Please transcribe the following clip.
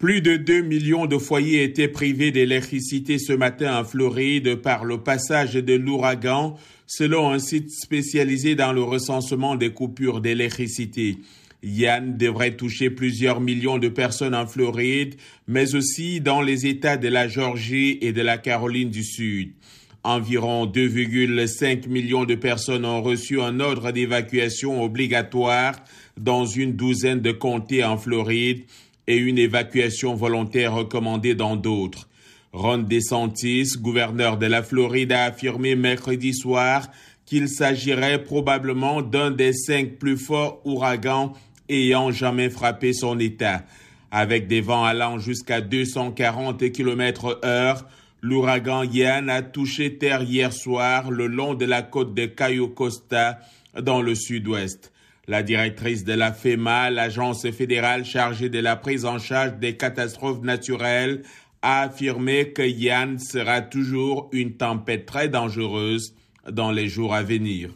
Plus de 2 millions de foyers étaient privés d'électricité ce matin en Floride par le passage de l'ouragan, selon un site spécialisé dans le recensement des coupures d'électricité. Yann devrait toucher plusieurs millions de personnes en Floride, mais aussi dans les États de la Georgie et de la Caroline du Sud. Environ 2,5 millions de personnes ont reçu un ordre d'évacuation obligatoire dans une douzaine de comtés en Floride et une évacuation volontaire recommandée dans d'autres. Ron DeSantis, gouverneur de la Floride, a affirmé mercredi soir qu'il s'agirait probablement d'un des cinq plus forts ouragans ayant jamais frappé son État. Avec des vents allant jusqu'à 240 km heure, l'ouragan Yann a touché terre hier soir le long de la côte de Cayo Costa dans le sud-ouest. La directrice de la FEMA, l'agence fédérale chargée de la prise en charge des catastrophes naturelles, a affirmé que Yann sera toujours une tempête très dangereuse dans les jours à venir.